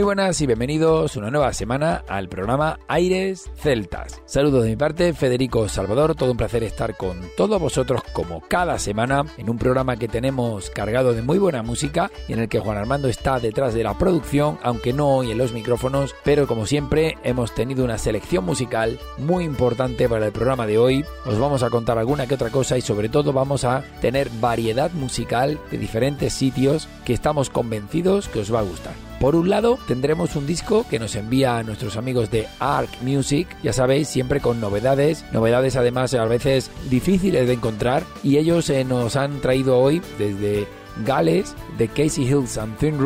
Muy buenas y bienvenidos una nueva semana al programa Aires Celtas. Saludos de mi parte, Federico Salvador, todo un placer estar con todos vosotros como cada semana en un programa que tenemos cargado de muy buena música y en el que Juan Armando está detrás de la producción, aunque no hoy en los micrófonos, pero como siempre hemos tenido una selección musical muy importante para el programa de hoy. Os vamos a contar alguna que otra cosa y sobre todo vamos a tener variedad musical de diferentes sitios que estamos convencidos que os va a gustar. Por un lado, tendremos un disco que nos envía a nuestros amigos de Arc Music, ya sabéis, siempre con novedades, novedades además a veces difíciles de encontrar, y ellos eh, nos han traído hoy desde Gales, de Casey Hills and Thin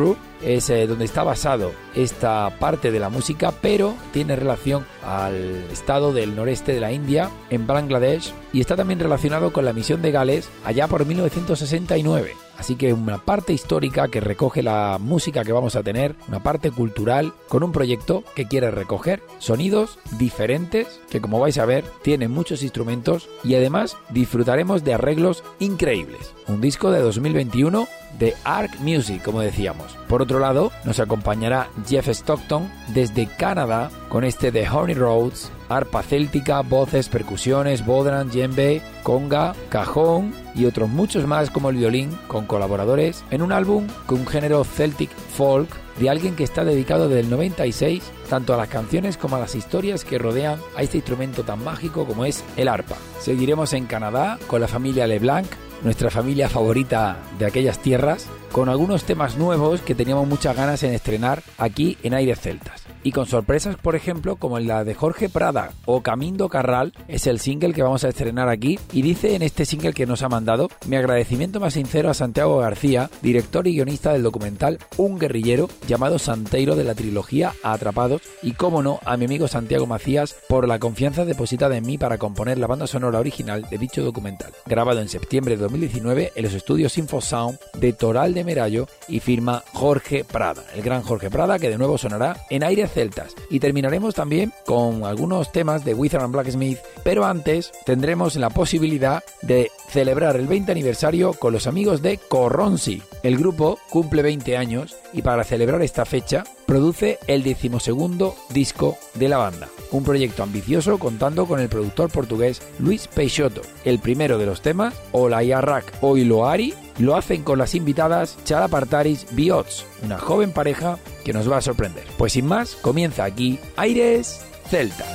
es eh, donde está basado esta parte de la música, pero tiene relación al estado del noreste de la India, en Bangladesh, y está también relacionado con la misión de Gales allá por 1969. Así que una parte histórica que recoge la música que vamos a tener, una parte cultural, con un proyecto que quiere recoger sonidos diferentes, que como vais a ver, tienen muchos instrumentos y además disfrutaremos de arreglos increíbles. Un disco de 2021 de Arc Music, como decíamos. Por otro lado, nos acompañará Jeff Stockton desde Canadá con este de Honey Roads, arpa céltica, voces, percusiones, bodran, djembe, conga, cajón y otros muchos más como el violín con colaboradores en un álbum con un género celtic folk de alguien que está dedicado desde el 96 tanto a las canciones como a las historias que rodean a este instrumento tan mágico como es el arpa. Seguiremos en Canadá con la familia LeBlanc, nuestra familia favorita de aquellas tierras, con algunos temas nuevos que teníamos muchas ganas en estrenar aquí en Aires Celtas y con sorpresas, por ejemplo, como la de Jorge Prada o Camindo Carral, es el single que vamos a estrenar aquí. Y dice en este single que nos ha mandado mi agradecimiento más sincero a Santiago García, director y guionista del documental Un guerrillero llamado Santeiro de la trilogía Atrapados y cómo no a mi amigo Santiago Macías por la confianza depositada en mí para componer la banda sonora original de dicho documental, grabado en septiembre de 2019 en los estudios Infosound de Toral de Merallo y firma Jorge Prada, el gran Jorge Prada que de nuevo sonará en aire celtas. Y terminaremos también con algunos temas de Wizard and Blacksmith, pero antes tendremos la posibilidad de celebrar el 20 aniversario con los amigos de Corronsi. El grupo cumple 20 años y para celebrar esta fecha produce el decimosegundo disco de la banda. Un proyecto ambicioso contando con el productor portugués Luis Peixoto. El primero de los temas, Olayarrak Oiloari, lo hacen con las invitadas Chara Partaris Biots, una joven pareja que nos va a sorprender. Pues sin más, comienza aquí Aires Celtas.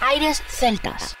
Aires Celtas.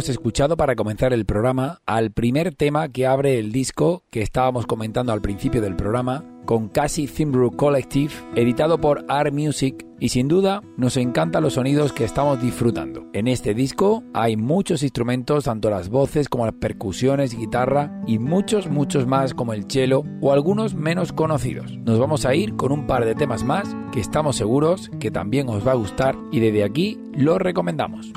Hemos escuchado para comenzar el programa al primer tema que abre el disco que estábamos comentando al principio del programa, con Cassie Thimbrew Collective, editado por Art Music, y sin duda nos encantan los sonidos que estamos disfrutando. En este disco hay muchos instrumentos, tanto las voces como las percusiones, guitarra y muchos, muchos más como el cello o algunos menos conocidos. Nos vamos a ir con un par de temas más que estamos seguros que también os va a gustar y desde aquí los recomendamos.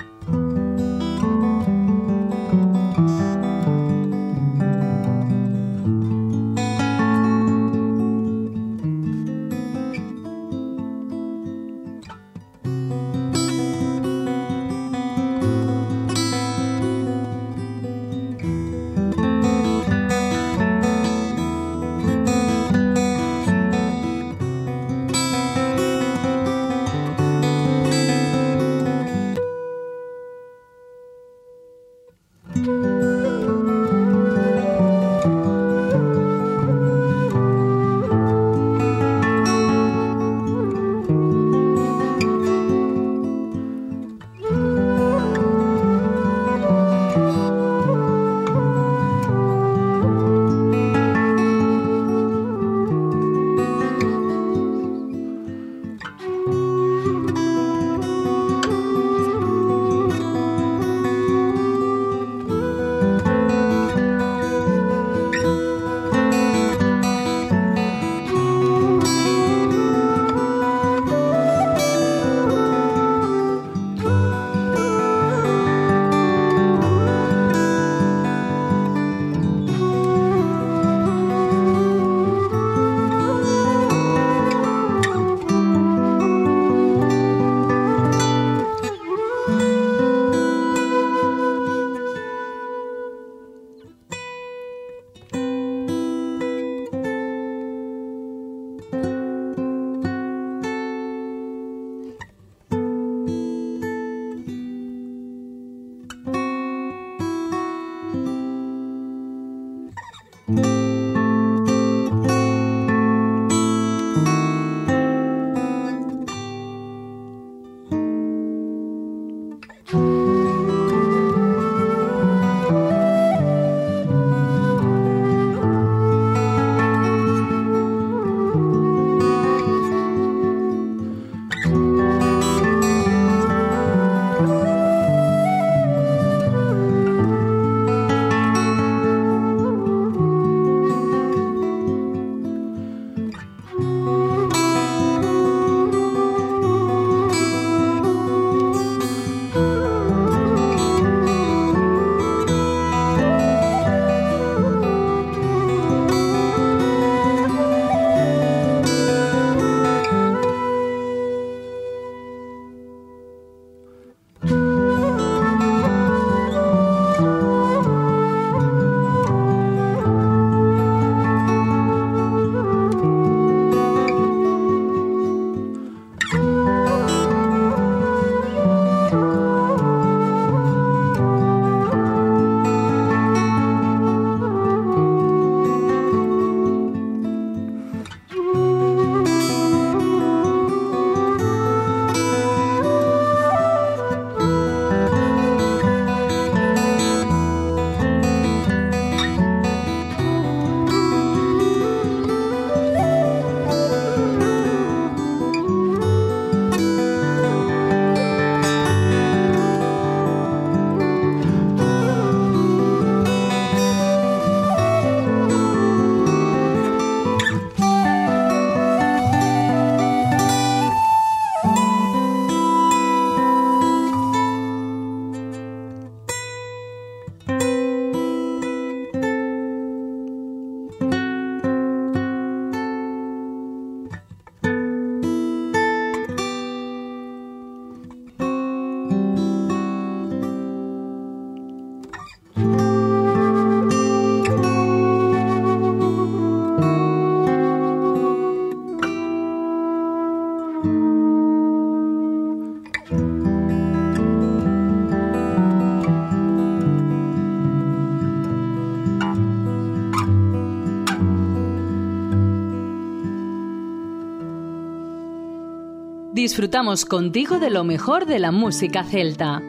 disfrutamos contigo de lo mejor de la música celta.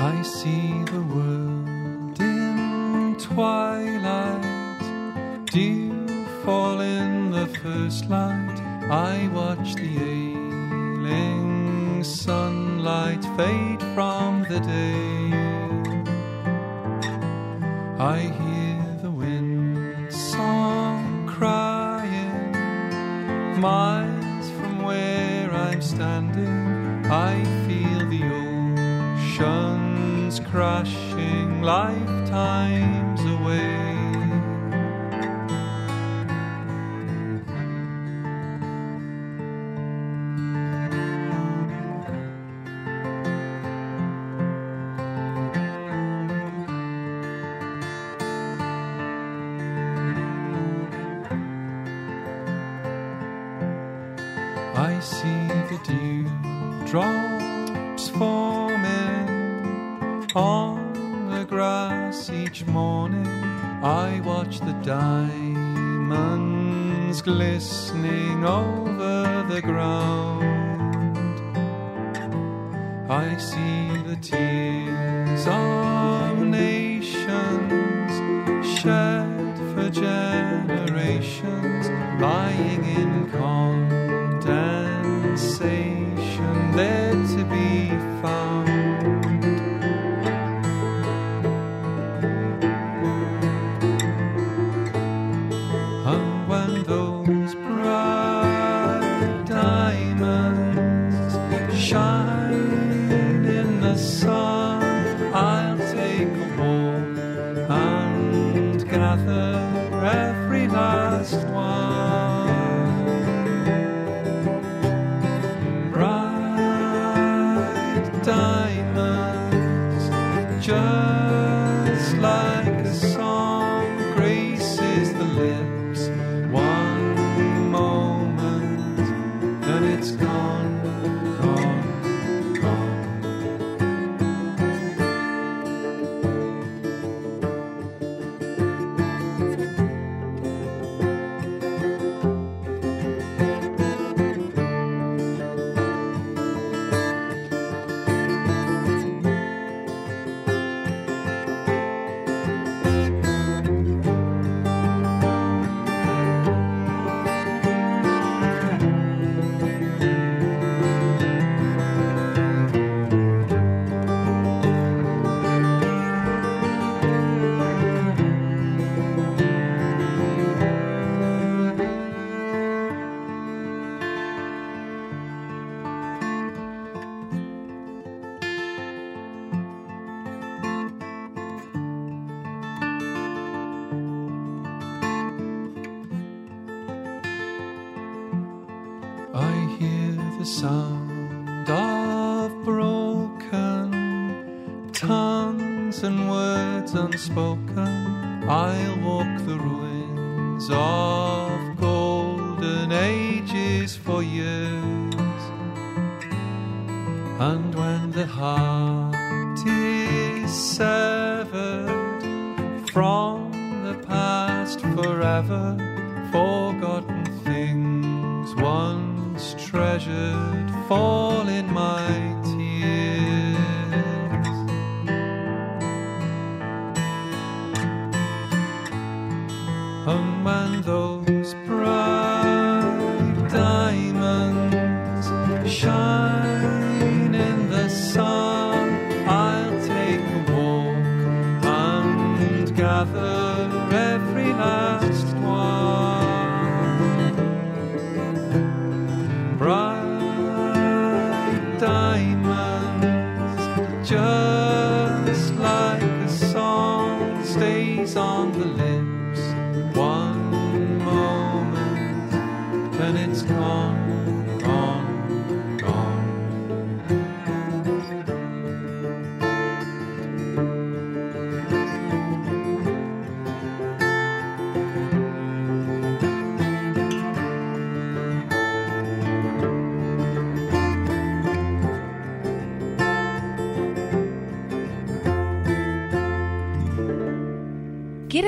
I see the world in twilight, dew fall in the first light. I watch the age. Ailing sunlight fade from the day. I hear the wind song crying miles from where I'm standing. I feel the oceans crashing lifetimes last one. Unspoken. I'll walk the ruins of golden ages for years. And when the heart is severed from the past forever, forgotten things once treasured fall in my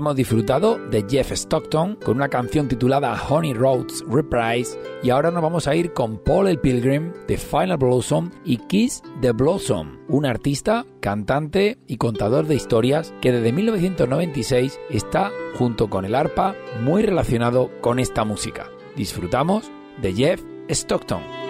Hemos disfrutado de Jeff Stockton con una canción titulada Honey Roads Reprise y ahora nos vamos a ir con Paul el Pilgrim de Final Blossom y Kiss the Blossom, un artista, cantante y contador de historias que desde 1996 está junto con el arpa muy relacionado con esta música. Disfrutamos de Jeff Stockton.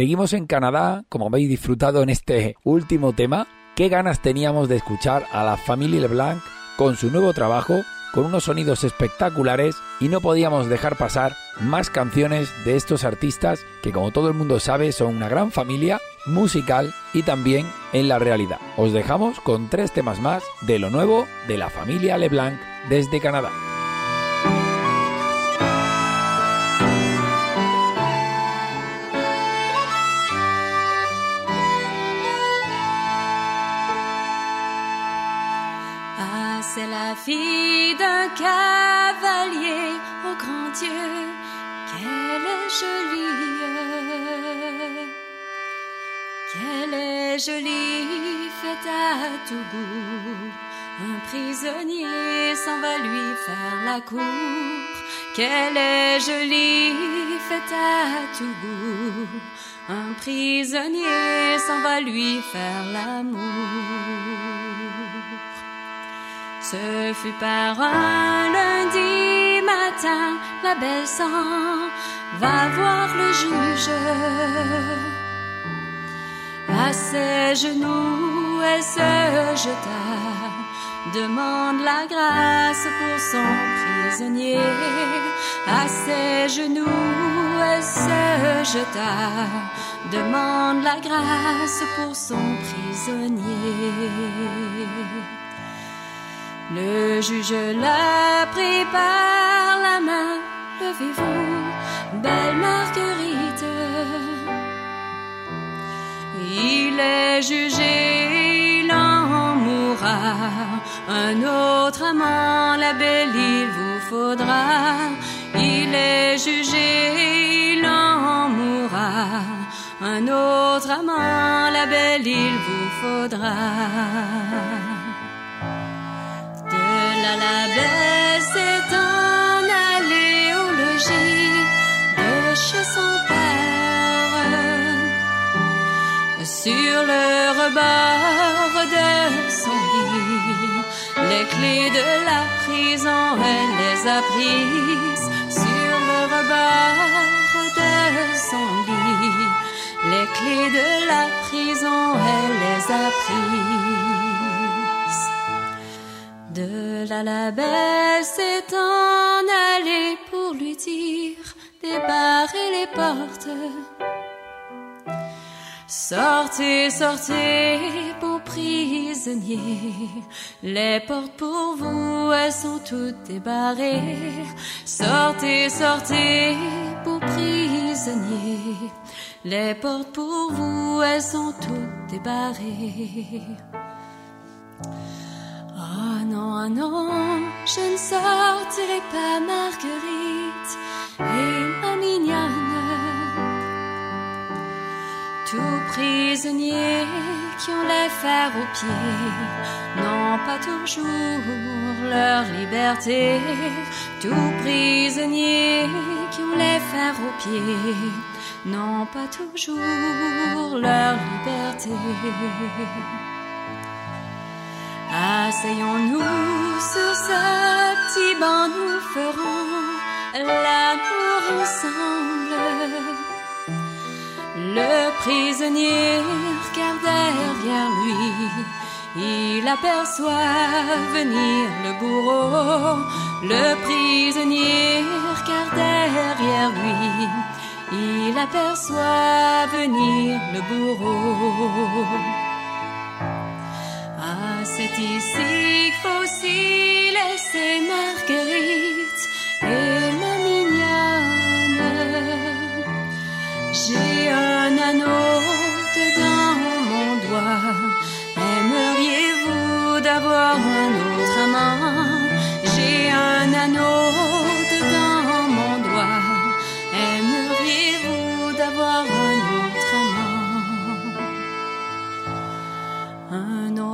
Seguimos en Canadá, como habéis disfrutado en este último tema. Qué ganas teníamos de escuchar a la familia LeBlanc con su nuevo trabajo, con unos sonidos espectaculares y no podíamos dejar pasar más canciones de estos artistas que como todo el mundo sabe son una gran familia musical y también en la realidad. Os dejamos con tres temas más de lo nuevo de la familia LeBlanc desde Canadá. Cavalier au grand Dieu, qu'elle est jolie. Qu'elle est jolie, faite à tout goût. Un prisonnier s'en va lui faire la cour. Qu'elle est jolie, faite à tout goût. Un prisonnier s'en va lui faire l'amour. Ce fut par un lundi matin, la belle sang va voir le juge. À ses genoux, elle se jeta, demande la grâce pour son prisonnier. À ses genoux, elle se jeta, demande la grâce pour son prisonnier. Le juge l'a pris par la main, levez-vous, belle Marguerite. Il est jugé, il en mourra. Un autre amant, la belle, il vous faudra. Il est jugé, il en mourra. Un autre amant, la belle, il vous faudra. Là, la belle s'est en allée au logis de chez son père. Sur le rebord de son lit, les clés de la prison, elle les a prises. Sur le rebord de son lit, les clés de la prison, elle les a prises. Là, la belle s'est en allée pour lui dire débarrer les portes. Sortez, sortez, beaux prisonniers. Les portes pour vous, elles sont toutes débarrées. Sortez, sortez, beaux prisonniers. Les portes pour vous, elles sont toutes débarrées. Oh non, ah non, je ne sortirai pas Marguerite et ma mignonne. Tous prisonniers qui ont les fers aux pieds n'ont pas toujours leur liberté. Tous prisonniers qui ont les fers aux pieds n'ont pas toujours leur liberté. Asseyons-nous sur ce petit banc, nous ferons l'amour ensemble. Le prisonnier regarde derrière lui, il aperçoit venir le bourreau. Le prisonnier regarde derrière lui, il aperçoit venir le bourreau. C'est ici qu'il faut aussi laisser Marguerite et ma mignonne. J'ai un anneau dedans mon doigt. Aimeriez-vous d'avoir un autre amant? J'ai un anneau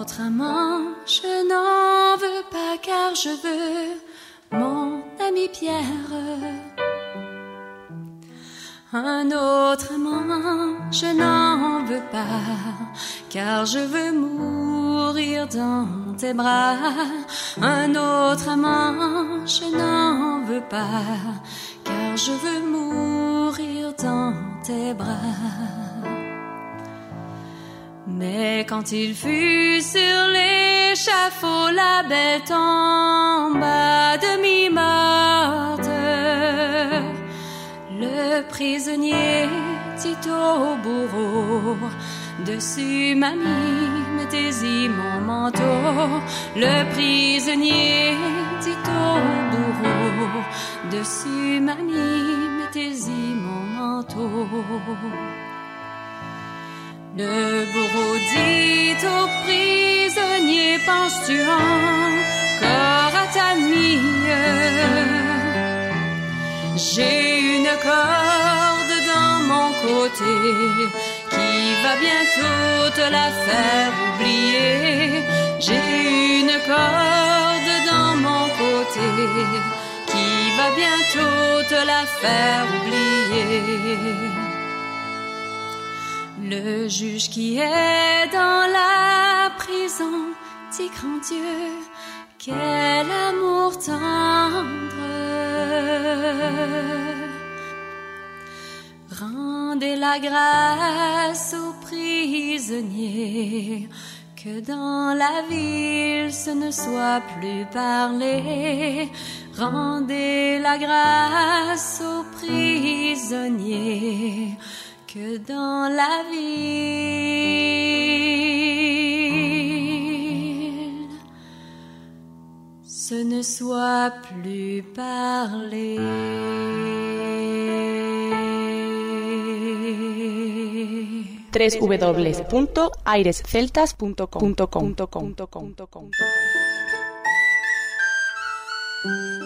Un autre amant, je n'en veux pas car je veux mon ami Pierre. Un autre amant, je n'en veux pas, car je veux mourir dans tes bras. Un autre amant, je n'en veux pas, car je veux mourir dans tes bras. Mais quand il fut sur l'échafaud, la belle tomba demi-morte. Le prisonnier dit au bourreau, dessus mamie, mettez-y mon manteau. Le prisonnier dit au bourreau, dessus mamie, mettez-y mon manteau. Le bourreau dit au prisonnier, penses-tu encore à ta nuit J'ai une corde dans mon côté qui va bientôt te la faire oublier. J'ai une corde dans mon côté qui va bientôt te la faire oublier. Le juge qui est dans la prison dit grand Dieu, quel amour tendre. Rendez la grâce aux prisonniers, que dans la ville ce ne soit plus parlé. Rendez la grâce aux prisonniers que dans la ville ce ne soit plus parlé. www.airesceltas.com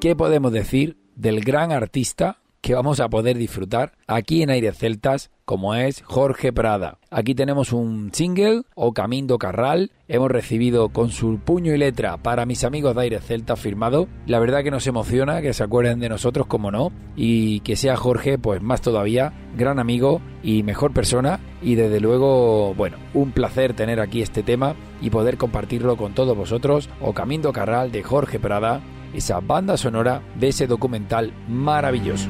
¿Qué podemos decir del gran artista que vamos a poder disfrutar aquí en Aires Celtas, como es Jorge Prada? Aquí tenemos un single, O Camino Carral, hemos recibido con su puño y letra para mis amigos de Aires Celtas firmado. La verdad que nos emociona que se acuerden de nosotros, como no, y que sea Jorge, pues más todavía, gran amigo y mejor persona. Y desde luego, bueno, un placer tener aquí este tema y poder compartirlo con todos vosotros. O Camino Carral de Jorge Prada esa banda sonora de ese documental maravilloso.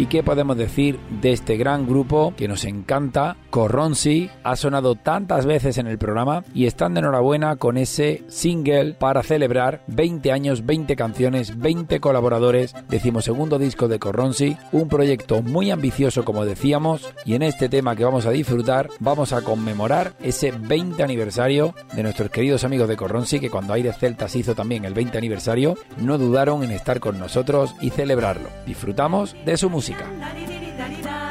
¿Y qué podemos decir de este gran grupo que nos encanta? Corronsi ha sonado tantas veces en el programa y están de enhorabuena con ese single para celebrar 20 años, 20 canciones, 20 colaboradores, decimosegundo disco de Corronsi, un proyecto muy ambicioso como decíamos y en este tema que vamos a disfrutar vamos a conmemorar ese 20 aniversario de nuestros queridos amigos de Corronsi que cuando Aire Celtas hizo también el 20 aniversario no dudaron en estar con nosotros y celebrarlo. Disfrutamos de su música. música.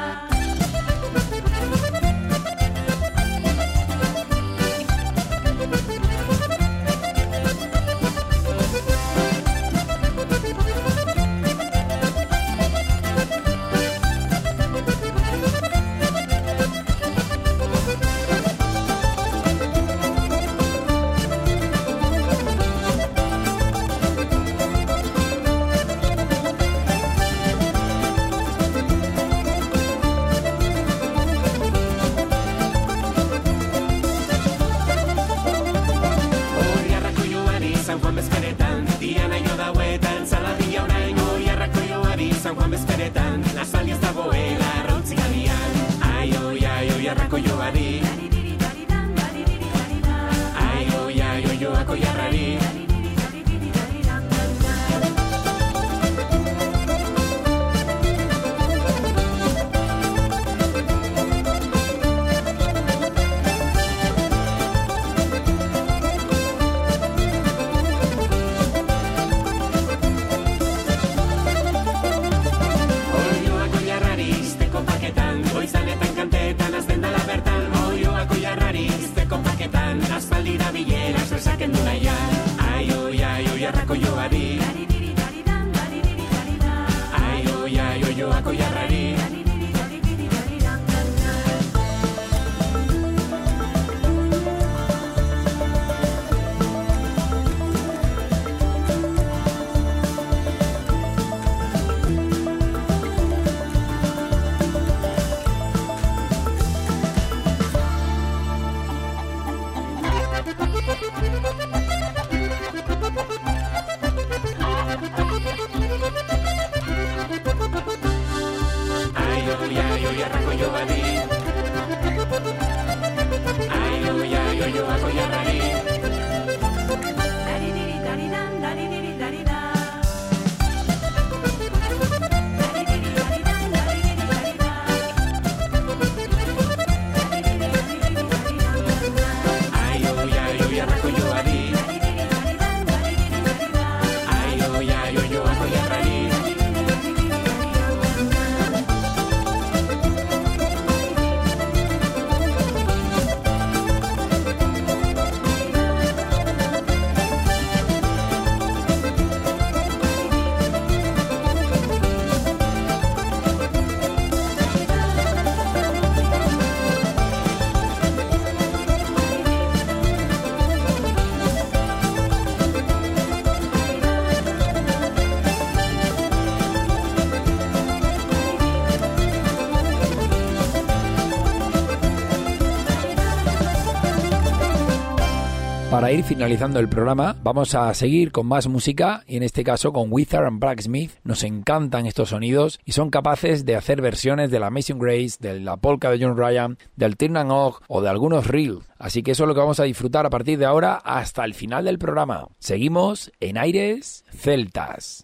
Ir finalizando el programa, vamos a seguir con más música y en este caso con Wizard and Blacksmith. Nos encantan estos sonidos y son capaces de hacer versiones de la Amazing Grace, de la polka de John Ryan, del Turn Og o de algunos reels. Así que eso es lo que vamos a disfrutar a partir de ahora hasta el final del programa. Seguimos en Aires Celtas.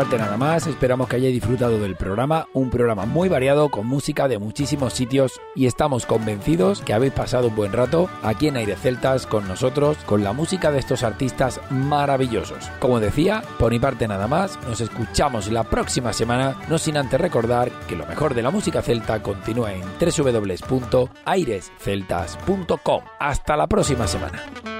Parte nada más, esperamos que hayáis disfrutado del programa, un programa muy variado con música de muchísimos sitios y estamos convencidos que habéis pasado un buen rato aquí en Aire Celtas con nosotros, con la música de estos artistas maravillosos. Como decía, por mi parte nada más, nos escuchamos la próxima semana, no sin antes recordar que lo mejor de la música celta continúa en www.airesceltas.com. Hasta la próxima semana.